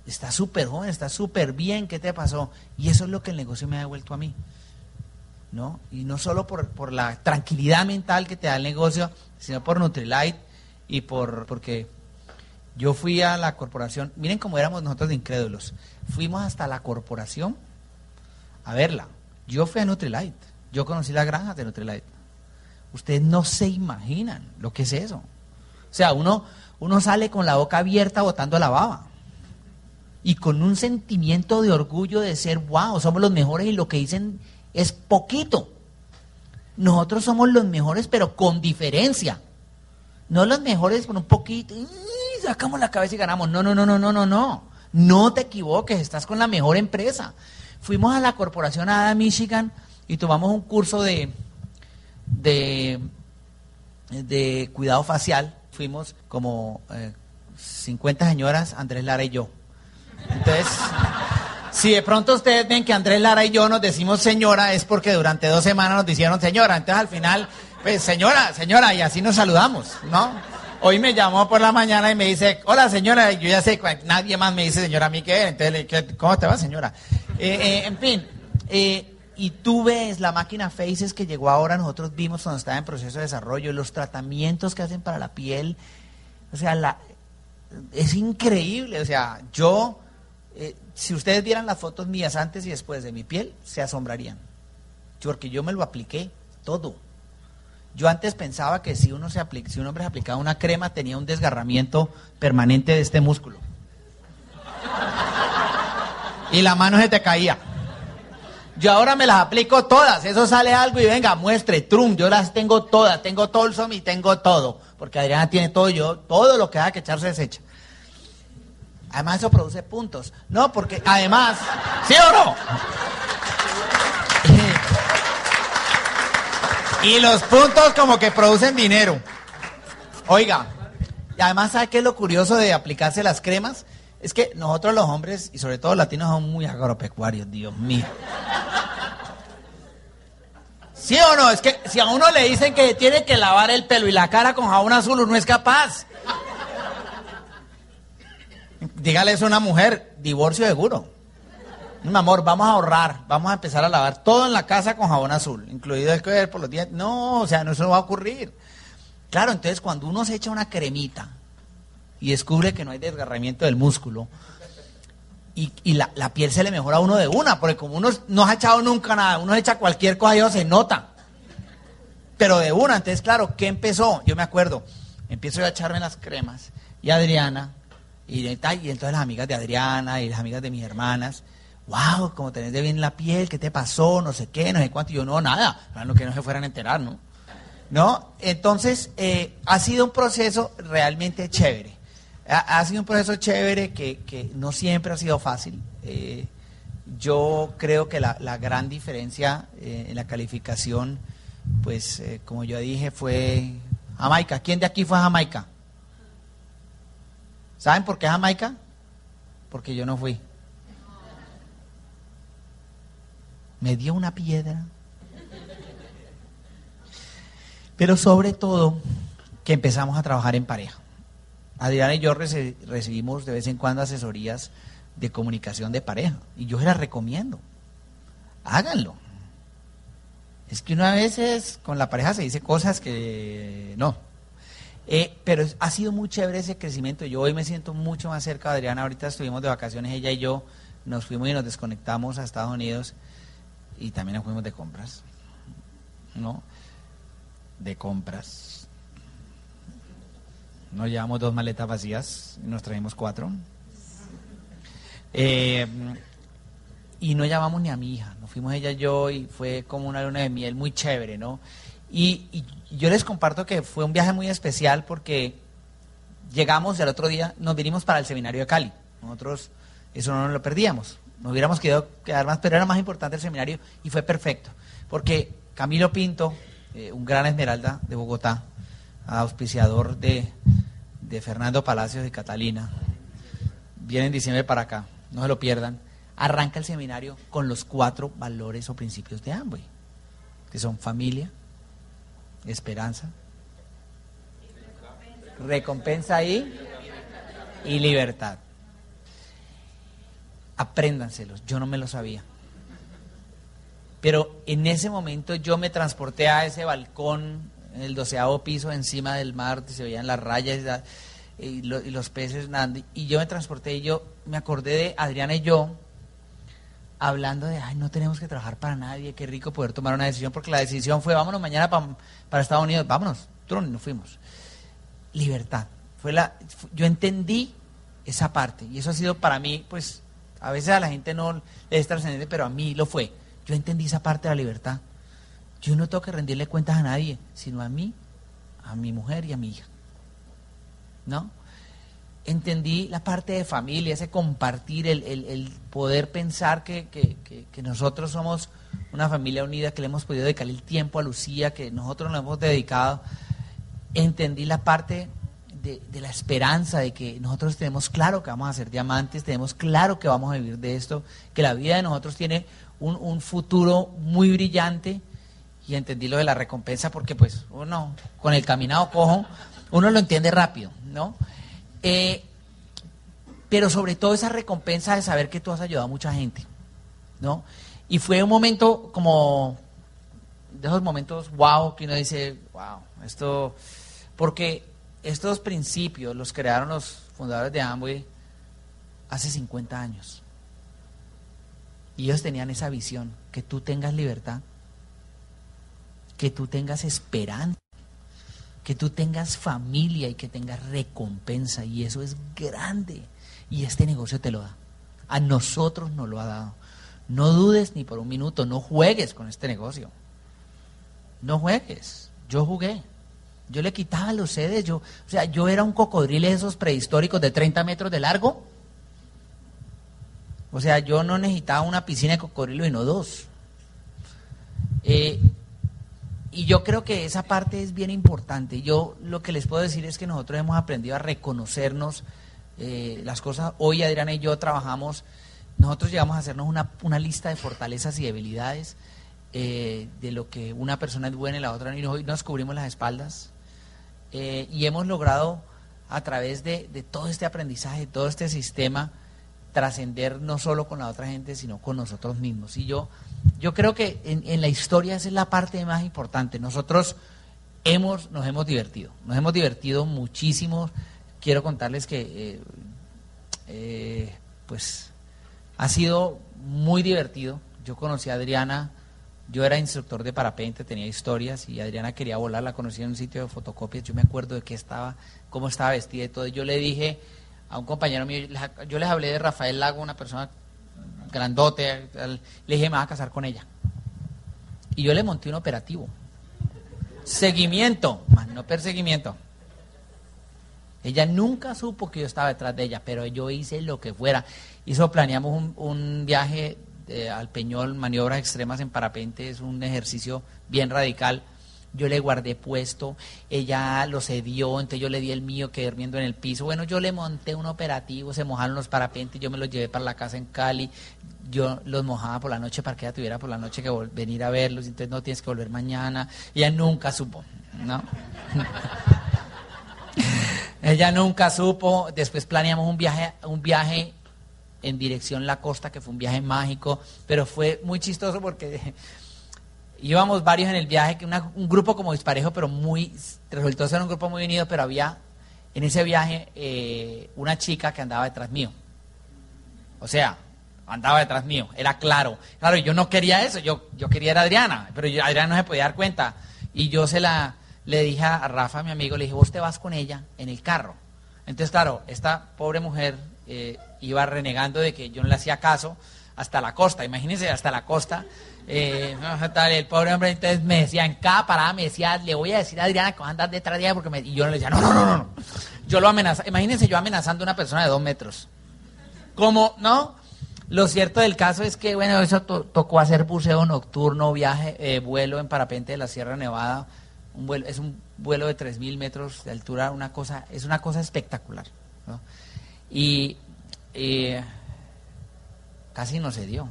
está súper joven, está súper bien, ¿qué te pasó? Y eso es lo que el negocio me ha devuelto a mí. ¿No? Y no solo por, por la tranquilidad mental que te da el negocio, sino por Nutrilite y por porque yo fui a la corporación, miren cómo éramos nosotros de incrédulos. Fuimos hasta la corporación a verla. Yo fui a Nutrilite, yo conocí la granja de Nutrilite. Ustedes no se imaginan lo que es eso. O sea, uno, uno sale con la boca abierta botando la baba. Y con un sentimiento de orgullo de ser, wow, somos los mejores y lo que dicen es poquito. Nosotros somos los mejores, pero con diferencia. No los mejores con un poquito, sacamos la cabeza y ganamos. No, no, no, no, no, no, no. No te equivoques, estás con la mejor empresa. Fuimos a la corporación ADA Michigan y tomamos un curso de, de, de cuidado facial. Fuimos como 50 eh, señoras, Andrés Lara y yo. Entonces, si de pronto ustedes ven que Andrés Lara y yo nos decimos señora, es porque durante dos semanas nos dijeron señora. Entonces al final, pues señora, señora, y así nos saludamos, ¿no? Hoy me llamó por la mañana y me dice, hola señora, y yo ya sé, nadie más me dice señora a mí que, entonces, ¿cómo te va señora? Eh, eh, en fin, eh, y tú ves la máquina Faces que llegó ahora, nosotros vimos cuando estaba en proceso de desarrollo, los tratamientos que hacen para la piel, o sea, la, es increíble, o sea, yo eh, si ustedes vieran las fotos mías antes y después de mi piel, se asombrarían. Porque yo me lo apliqué todo. Yo antes pensaba que si uno se si un hombre se aplicaba una crema tenía un desgarramiento permanente de este músculo. Y la mano se te caía. Yo ahora me las aplico todas. Eso sale algo y venga, muestre, trum. Yo las tengo todas. Tengo Tolsom y tengo todo. Porque Adriana tiene todo. Yo, todo lo que haga que echarse desecha. Además eso produce puntos. No, porque además, ¿sí o no? Y los puntos como que producen dinero. Oiga, y además, ¿sabe qué es lo curioso de aplicarse las cremas? Es que nosotros los hombres, y sobre todo los latinos, son muy agropecuarios, Dios mío. ¿Sí o no? Es que si a uno le dicen que tiene que lavar el pelo y la cara con jabón azul, uno es capaz. Dígale eso a una mujer, divorcio seguro. Mi amor, vamos a ahorrar, vamos a empezar a lavar todo en la casa con jabón azul, incluido el que por los días. No, o sea, no eso va a ocurrir. Claro, entonces cuando uno se echa una cremita y descubre que no hay desgarramiento del músculo y, la, piel se le mejora a uno de una, porque como uno no ha echado nunca nada, uno echa cualquier cosa y eso se nota. Pero de una, entonces claro, ¿qué empezó? Yo me acuerdo, empiezo a echarme las cremas y Adriana, y, y entonces las amigas de Adriana y las amigas de mis hermanas, wow, como tenés de bien la piel, ¿qué te pasó? No sé qué, no sé cuánto. Y yo, no, nada, lo que no se fueran a enterar, ¿no? ¿No? Entonces, eh, ha sido un proceso realmente chévere. Ha, sido un proceso chévere que, no siempre ha sido fácil. Eh, yo creo que la, gran diferencia eh, en la calificación, pues, como yo dije, fue Jamaica. ¿Quién de aquí fue a Jamaica? ¿Saben por qué Jamaica? Porque yo no fui. me dio una piedra. Pero sobre todo que empezamos a trabajar en pareja. Adriana y yo recibimos de vez en cuando asesorías de comunicación de pareja y yo se las recomiendo. Háganlo. Es que una vez con la pareja se dice cosas que no. Eh, pero ha sido muy chévere ese crecimiento. Yo hoy me siento mucho más cerca de Adriana. Ahorita estuvimos de vacaciones, ella y yo nos fuimos y nos desconectamos a Estados Unidos y también nos fuimos de compras, ¿no? De compras. Nos llevamos dos maletas vacías y nos traímos cuatro. Eh, y no llamamos ni a mi hija, nos fuimos ella y yo y fue como una luna de miel muy chévere, ¿no? Y, y yo les comparto que fue un viaje muy especial porque llegamos y al otro día nos vinimos para el seminario de Cali. Nosotros eso no nos lo perdíamos. Nos hubiéramos quedado quedar más, pero era más importante el seminario y fue perfecto. Porque Camilo Pinto, eh, un gran esmeralda de Bogotá, auspiciador de, de Fernando Palacios y Catalina, viene en diciembre para acá, no se lo pierdan, arranca el seminario con los cuatro valores o principios de Amway, que son familia, esperanza, recompensa y, y libertad apréndanselos, yo no me lo sabía. Pero en ese momento yo me transporté a ese balcón en el doceavo piso encima del mar, se veían las rayas y, los peces nadando. Y yo me transporté y yo me acordé de Adriana y yo hablando de, ay, no tenemos que trabajar para nadie, qué rico poder tomar una decisión, porque la decisión fue, vámonos mañana para Estados Unidos, vámonos, y nos fuimos. Libertad. Fue la, yo entendí esa parte y eso ha sido para mí, pues, a veces a la gente no es trascendente, pero a mí lo fue. Yo entendí esa parte de la libertad. Yo no tengo que rendirle cuentas a nadie, sino a mí, a mi mujer y a mi hija. ¿No? Entendí la parte de familia, ese compartir, el, poder pensar que, que, nosotros somos una familia unida, que le hemos podido dedicar el tiempo a Lucía, que nosotros nos hemos dedicado. Entendí la parte de, la esperanza de que nosotros tenemos claro que vamos a ser diamantes, tenemos claro que vamos a vivir de esto, que la vida de nosotros tiene un, futuro muy brillante y entendí lo de la recompensa porque pues uno con el caminado cojo, uno lo entiende rápido, ¿no? Eh, pero sobre todo esa recompensa de saber que tú has ayudado a mucha gente, ¿no? Y fue un momento como de esos momentos wow que uno dice, wow, esto, porque estos principios los crearon los fundadores de Amway hace 50 años. Y ellos tenían esa visión, que tú tengas libertad, que tú tengas esperanza, que tú tengas familia y que tengas recompensa. Y eso es grande. Y este negocio te lo da. A nosotros nos lo ha dado. No dudes ni por un minuto, no juegues con este negocio. No juegues. Yo jugué. Yo le quitaba los sedes, yo, o sea, yo era un cocodrilo de esos prehistóricos de 30 metros de largo. O sea, yo no necesitaba una piscina de cocodrilo y no dos. Eh, y yo creo que esa parte es bien importante. Yo lo que les puedo decir es que nosotros hemos aprendido a reconocernos eh, las cosas. Hoy Adriana y yo trabajamos, nosotros llegamos a hacernos una, una lista de fortalezas y debilidades eh, de lo que una persona es buena y la otra no, y hoy nos cubrimos las espaldas. Eh, y hemos logrado a través de, de todo este aprendizaje, todo este sistema, trascender no solo con la otra gente, sino con nosotros mismos. Y yo yo creo que en, la historia esa es la parte más importante. Nosotros hemos, nos hemos divertido, nos hemos divertido muchísimo. Quiero contarles que, eh, eh, pues, ha sido muy divertido. Yo conocí a Adriana, yo era instructor de parapente, tenía historias y Adriana quería volar, la conocí en un sitio de fotocopias. Yo me acuerdo de qué estaba, cómo estaba vestida y todo. Yo le dije a un compañero mío, yo les hablé de Rafael Lago, una persona grandote, le dije, me vas a casar con ella. Y yo le monté un operativo. Seguimiento, no perseguimiento. Ella nunca supo que yo estaba detrás de ella, pero yo hice lo que fuera. Hizo, planeamos un, un viaje al Peñol, maniobras extremas en parapente, es un ejercicio bien radical yo le guardé puesto, ella lo cedió, entonces yo le di el mío que durmiendo en el piso. Bueno, yo le monté un operativo, se mojaron los parapentes, yo me los llevé para la casa en Cali, yo los mojaba por la noche para que ella tuviera por la noche que venir a verlos, entonces no tienes que volver mañana. Ella nunca supo, ¿no? ella nunca supo, después planeamos un viaje, un viaje en dirección a la costa, que fue un viaje mágico, pero fue muy chistoso porque íbamos varios en el viaje, un grupo como disparejo, pero muy, resultó ser un grupo muy unido, pero había en ese viaje eh, una chica que andaba detrás mío. O sea, andaba detrás mío, era claro. Claro, yo no quería eso, yo, yo quería a Adriana, pero Adriana no se podía dar cuenta. Y yo se la, le dije a Rafa, mi amigo, le dije, vos te vas con ella en el carro. Entonces, claro, esta pobre mujer eh, iba renegando de que yo no le hacía caso hasta la costa, imagínense, hasta la costa. Eh, el pobre hombre entonces me decía, en cada parada me decía, le voy a decir a Adriana que va a andar detrás de ella porque me... Y yo le decía, no, no, no, no. Yo lo amenazaba, imagínense yo amenazando a una persona de dos metros. Como, ¿no? Lo cierto del caso es que, bueno, eso tocó hacer buceo nocturno, viaje, eh, vuelo en parapente de la Sierra Nevada. Es un vuelo de 3.000 metros de altura, una cosa, es una cosa espectacular. Y casi no se dio.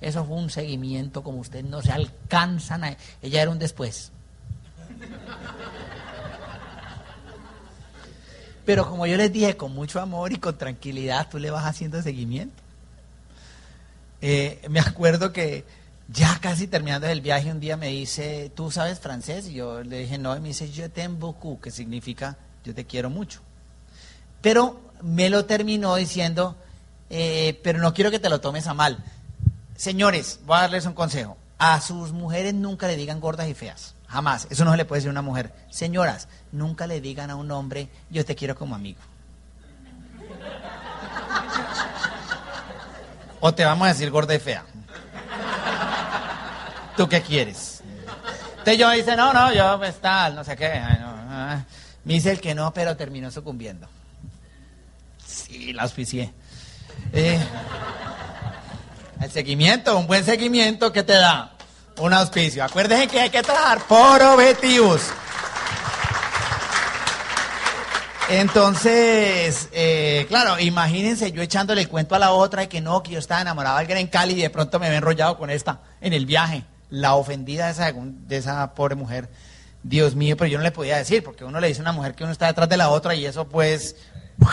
Eso fue un seguimiento como ustedes no se alcanzan a... Ella era un después. Pero como yo les dije, con mucho amor y con tranquilidad, tú le vas haciendo seguimiento. Eh, me acuerdo que ya casi terminando el viaje, un día me dice, ¿tú sabes francés? Y yo le dije, no, y me dice, je t'aime beaucoup, que significa, yo te quiero mucho. Pero me lo terminó diciendo, eh, pero no quiero que te lo tomes a mal. Señores, voy a darles un consejo. A sus mujeres nunca le digan gordas y feas. Jamás. Eso no se le puede decir a una mujer. Señoras, nunca le digan a un hombre, yo te quiero como amigo. O te vamos a decir gorda y fea. ¿Tú qué quieres? Entonces yo dice, no, no, yo pues tal, no sé qué. Ah. Me dice el que no, pero terminó sucumbiendo. Sí, la auspicié. Eh, el seguimiento, un buen seguimiento que te da un auspicio. Acuérdense que hay que trabajar por objetivos. Entonces, eh, claro, imagínense yo echándole el cuento a la otra de que no, que yo estaba enamorado de alguien en Cali y de pronto me había enrollado con esta en el viaje. La ofendida de esa, de esa pobre mujer. Dios mío, pero yo no le podía decir, porque uno le dice a una mujer que uno está detrás de la otra y eso pues...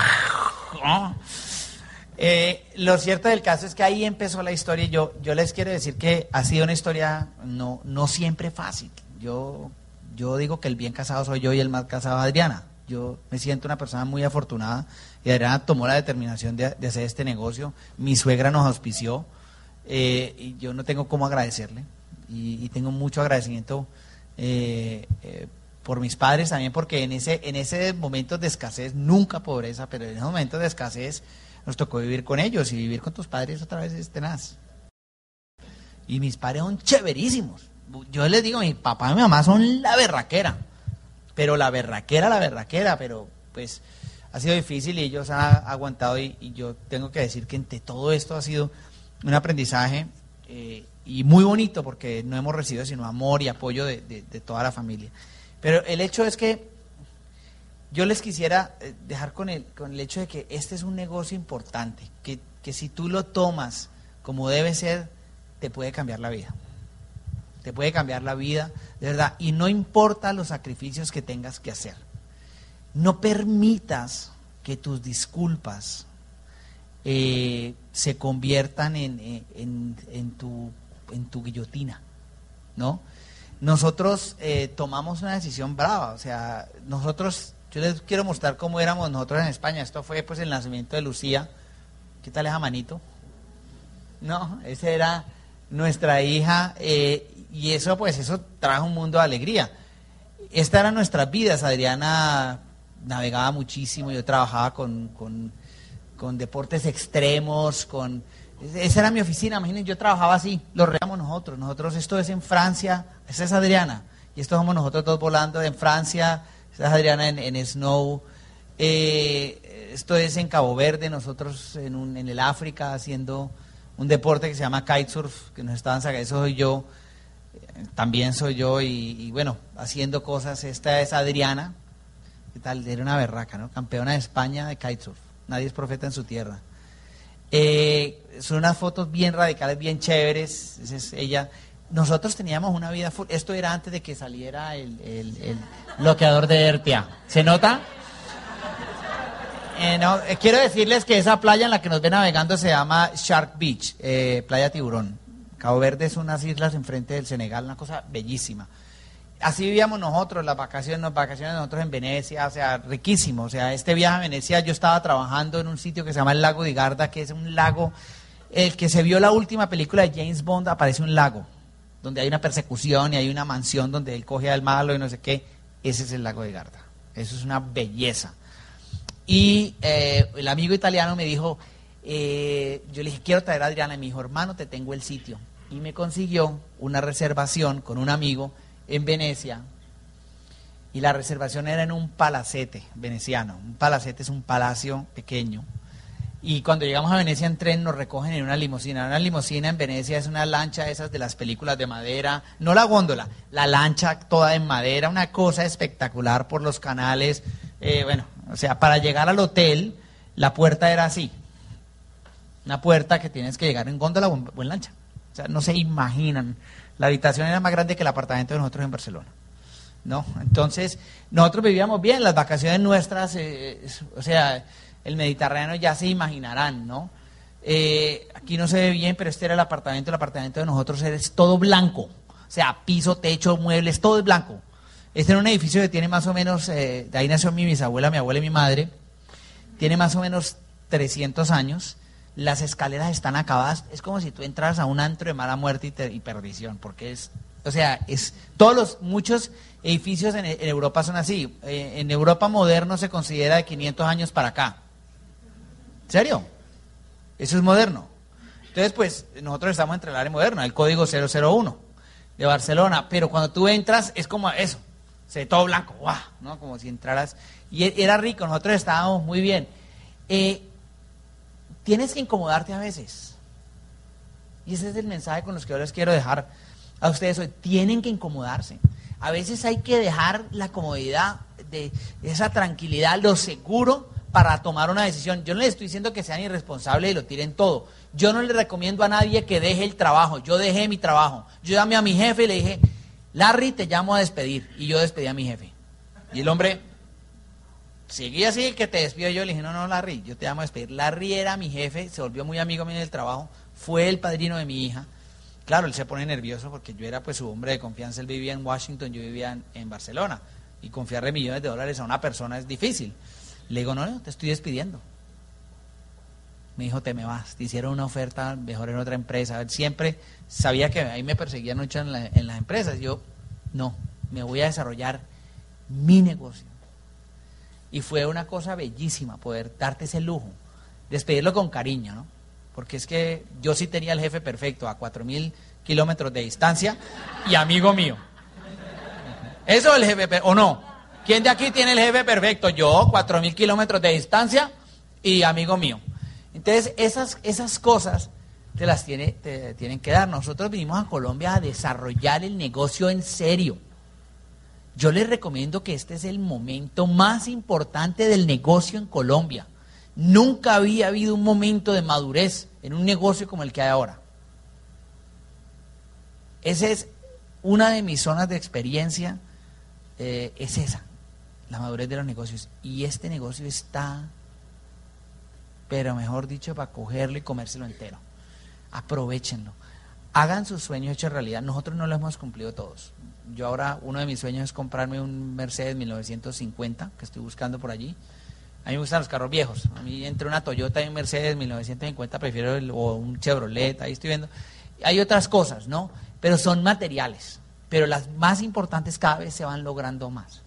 Eh, lo cierto del caso es que ahí empezó la historia y yo, yo les quiero decir que ha sido una historia no, no siempre fácil. Yo, yo digo que el bien casado soy yo y el mal casado Adriana. Yo me siento una persona muy afortunada y Adriana tomó la determinación de, hacer este negocio. Mi suegra nos auspició eh, y yo no tengo cómo agradecerle y, tengo mucho agradecimiento eh, por mis padres también porque en ese, en ese momento de escasez, nunca pobreza, pero en ese momento de escasez nos tocó vivir con ellos y vivir con tus padres otra vez es tenaz. Y mis padres son chéverísimos. Yo les digo, mi papá y mi mamá son la berraquera. Pero la berraquera, la berraquera, pero pues ha sido difícil y ellos han aguantado y, yo tengo que decir que entre todo esto ha sido un aprendizaje eh, y muy bonito porque no hemos recibido sino amor y apoyo de, toda la familia. Pero el hecho es que yo les quisiera eh, dejar con el, con el hecho de que este es un negocio importante, que, que si tú lo tomas como debe ser, te puede cambiar la vida. Te puede cambiar la vida, de verdad. Y no importa los sacrificios que tengas que hacer. No permitas que tus disculpas eh, se conviertan en, en, tu, en tu guillotina, ¿no? Nosotros eh, tomamos una decisión brava, o sea, nosotros, yo les quiero mostrar cómo éramos nosotros en España, esto fue pues el nacimiento de Lucía, ¿qué tal esa manito? No, esa era nuestra hija eh, y eso pues eso trajo un mundo de alegría. Esta era nuestras vidas, Adriana navegaba muchísimo, yo trabajaba con, con, deportes extremos, con... Esa era mi oficina, imagínense, yo trabajaba así, lo reamos nosotros, nosotros, esto es en Francia, esa es Adriana, y esto somos nosotros dos volando en Francia, esa es Adriana en, Snow, eh, esto es en Cabo Verde, nosotros en, un, en el África haciendo un deporte que se llama kitesurf, que nos estaban sacando, eso soy yo, también soy yo, y, bueno, haciendo cosas, esta es Adriana, ¿Qué tal? Era una berraca, ¿no? Campeona de España de kitesurf. Nadie es profeta en su tierra. Eh, son unas fotos bien radicales, bien chéveres. es ella. Nosotros teníamos una vida. Esto era antes de que saliera el, bloqueador de Erpia. ¿Se nota? Eh, eh, quiero decirles que esa playa en la que nos ven navegando se llama Shark Beach, Playa Tiburón. Cabo Verde es unas islas enfrente del Senegal, una cosa bellísima así vivíamos nosotros, las vacaciones, las vacaciones nosotros en Venecia, o sea, riquísimo. O sea, este viaje a Venecia yo estaba trabajando en un sitio que se llama el lago de Garda, que es un lago, el que se vio la última película de James Bond, aparece un lago, donde hay una persecución y hay una mansión donde él coge al malo y no sé qué. Ese es el lago de Garda. Eso es una belleza. Y eh, el amigo italiano me dijo, eh, yo le dije, quiero traer a Adriana, y me dijo, hermano, te tengo el sitio. Y me consiguió una reservación con un amigo en Venecia y la reservación era en un palacete veneciano. Un palacete es un palacio pequeño. Y cuando llegamos a Venecia en tren nos recogen en una limusina. Una limusina en Venecia es una lancha esas de las películas de madera, no la góndola, la lancha toda en madera, una cosa espectacular por los canales. Eh, bueno, o sea, para llegar al hotel la puerta era así. Una puerta que tienes que llegar en góndola o en lancha. O sea, no se imaginan la habitación era más grande que el apartamento de nosotros en Barcelona. ¿No? Entonces, nosotros vivíamos bien, las vacaciones nuestras, eh, o sea, el Mediterráneo ya se imaginarán, ¿no? Eh, aquí no se ve bien, pero este era el apartamento, el apartamento de nosotros es todo blanco, o sea, piso, techo, muebles, todo es blanco. Este era un edificio que tiene más o menos, eh, de ahí nació mi bisabuela, mi abuela y mi madre, tiene más o menos 300 años las escaleras están acabadas, es como si tú entras a un antro de mala muerte y, perdición, porque es, o sea, es, todos los, muchos edificios en, Europa son así, eh, en Europa moderno se considera de 500 años para acá. ¿En serio? Eso es moderno. Entonces, pues, nosotros estamos entre el área moderna, el código 001 de Barcelona, pero cuando tú entras es como eso, se ve todo blanco, ¡guau! ¿no? Como si entraras, y e, era rico, nosotros estábamos muy bien. Eh, tienes que incomodarte a veces. Y ese es el mensaje con los que yo les quiero dejar a ustedes hoy. Tienen que incomodarse. A veces hay que dejar la comodidad, de esa tranquilidad, lo seguro para tomar una decisión. Yo no les estoy diciendo que sean irresponsables y lo tiren todo. Yo no le recomiendo a nadie que deje el trabajo. Yo dejé mi trabajo. Yo llamé a mi jefe y le dije, Larry, te llamo a despedir. Y yo despedí a mi jefe. Y el hombre, seguía así que te despido yo. Le dije, no, no, Larry, yo te llamo a despedir. Larry era mi jefe, se volvió muy amigo mío en el trabajo, fue el padrino de mi hija. Claro, él se pone nervioso porque yo era pues su hombre de confianza. Él vivía en Washington, yo vivía en, Barcelona. Y confiarle millones de dólares a una persona es difícil. Le digo, no, no, te estoy despidiendo. Me dijo, te me vas. Te hicieron una oferta mejor en otra empresa. Él siempre sabía que ahí me perseguían mucho en, las empresas. Yo, no, me voy a desarrollar mi negocio y fue una cosa bellísima poder darte ese lujo, despedirlo con cariño, ¿no? Porque es que yo sí tenía el jefe perfecto a cuatro mil kilómetros de distancia y amigo mío. ¿Eso es el jefe, o no? ¿Quién de aquí tiene el jefe perfecto? Yo, cuatro mil kilómetros de distancia y amigo mío. Entonces, esas, esas cosas te las tienen que dar. Nosotros vinimos a Colombia a desarrollar el negocio en serio. Yo les recomiendo que este es el momento más importante del negocio en Colombia. Nunca había habido un momento de madurez en un negocio como el que hay ahora. Esa es una de mis zonas de experiencia, eh, es esa, la madurez de los negocios. Y este negocio está, pero mejor dicho, para cogerlo y comérselo entero. Aprovechenlo. Hagan sus sueños hechos realidad. Nosotros no lo hemos cumplido todos. Yo ahora, uno de mis sueños es comprarme un Mercedes 1950, que estoy buscando por allí. A mí me gustan los carros viejos. A mí entre una Toyota y un Mercedes 1950 prefiero el, o un Chevrolet, ahí estoy viendo. Hay otras cosas, ¿no? Pero son materiales. Pero las más importantes cada vez se van logrando más.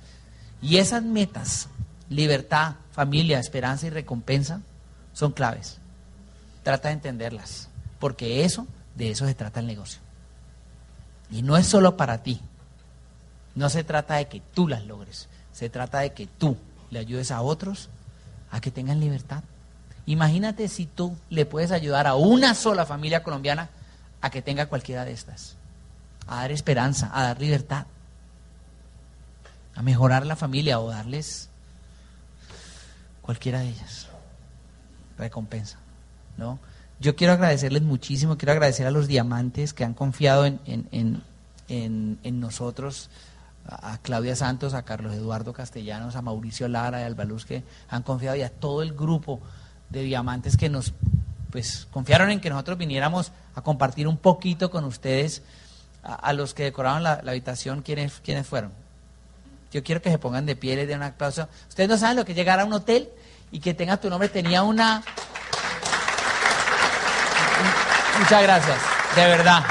Y esas metas, libertad, familia, esperanza y recompensa, son claves. Trata de entenderlas, porque eso, de eso se trata el negocio. Y no es solo para ti. No se trata de que tú las logres, se trata de que tú le ayudes a otros a que tengan libertad. Imagínate si tú le puedes ayudar a una sola familia colombiana a que tenga cualquiera de estas, a dar esperanza, a dar libertad, a mejorar la familia o darles cualquiera de ellas. Recompensa, ¿no? Yo quiero agradecerles muchísimo, quiero agradecer a los diamantes que han confiado en, en, en, en nosotros a Claudia Santos, a Carlos Eduardo Castellanos, a Mauricio Lara, a Albaluz, que han confiado y a todo el grupo de diamantes que nos pues confiaron en que nosotros viniéramos a compartir un poquito con ustedes a, los que decoraban la, habitación, ¿quiénes, ¿quiénes fueron? Yo quiero que se pongan de pie, les den un aplauso. Ustedes no saben lo que es llegar a un hotel y que tenga tu nombre. Tenía una... Muchas gracias, de verdad.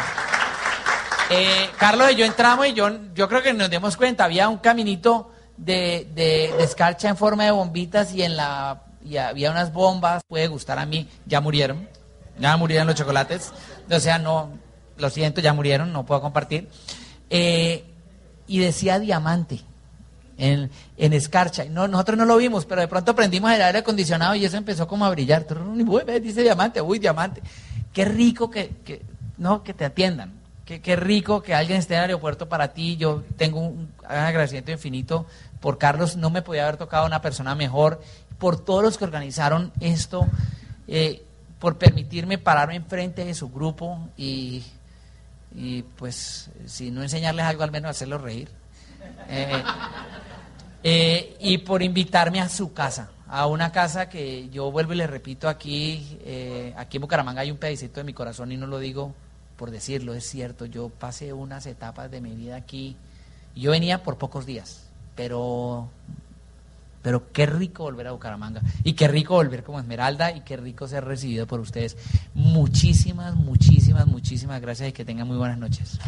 Eh, Carlos y yo entramos y yo, yo creo que nos demos cuenta, había un caminito de, de, escarcha en forma de bombitas y en la y había unas bombas, puede gustar a mí, ya murieron, ya murieron los chocolates, o sea, no, lo siento, ya murieron, no puedo compartir. Eh, y decía diamante en, en escarcha. No, nosotros no lo vimos, pero de pronto prendimos el aire acondicionado y eso empezó como a brillar. Dice diamante, uy, diamante. Qué rico que, que, no, que te atiendan. Qué, rico que alguien esté en el aeropuerto para ti. Yo tengo un, agradecimiento infinito por Carlos. No me podía haber tocado una persona mejor. Por todos los que organizaron esto. Eh, por permitirme pararme enfrente de su grupo y, y, pues, si no enseñarles algo, al menos hacerlos reír. Eh, eh, y por invitarme a su casa, a una casa que yo vuelvo y le repito aquí, aquí en Bucaramanga hay un pedacito de mi corazón y no lo digo por decirlo, es cierto, yo pasé unas etapas de mi vida aquí, yo venía por pocos días, pero, pero qué rico volver a Bucaramanga, y qué rico volver como Esmeralda, y qué rico ser recibido por ustedes. Muchísimas, muchísimas, muchísimas gracias y que tengan muy buenas noches.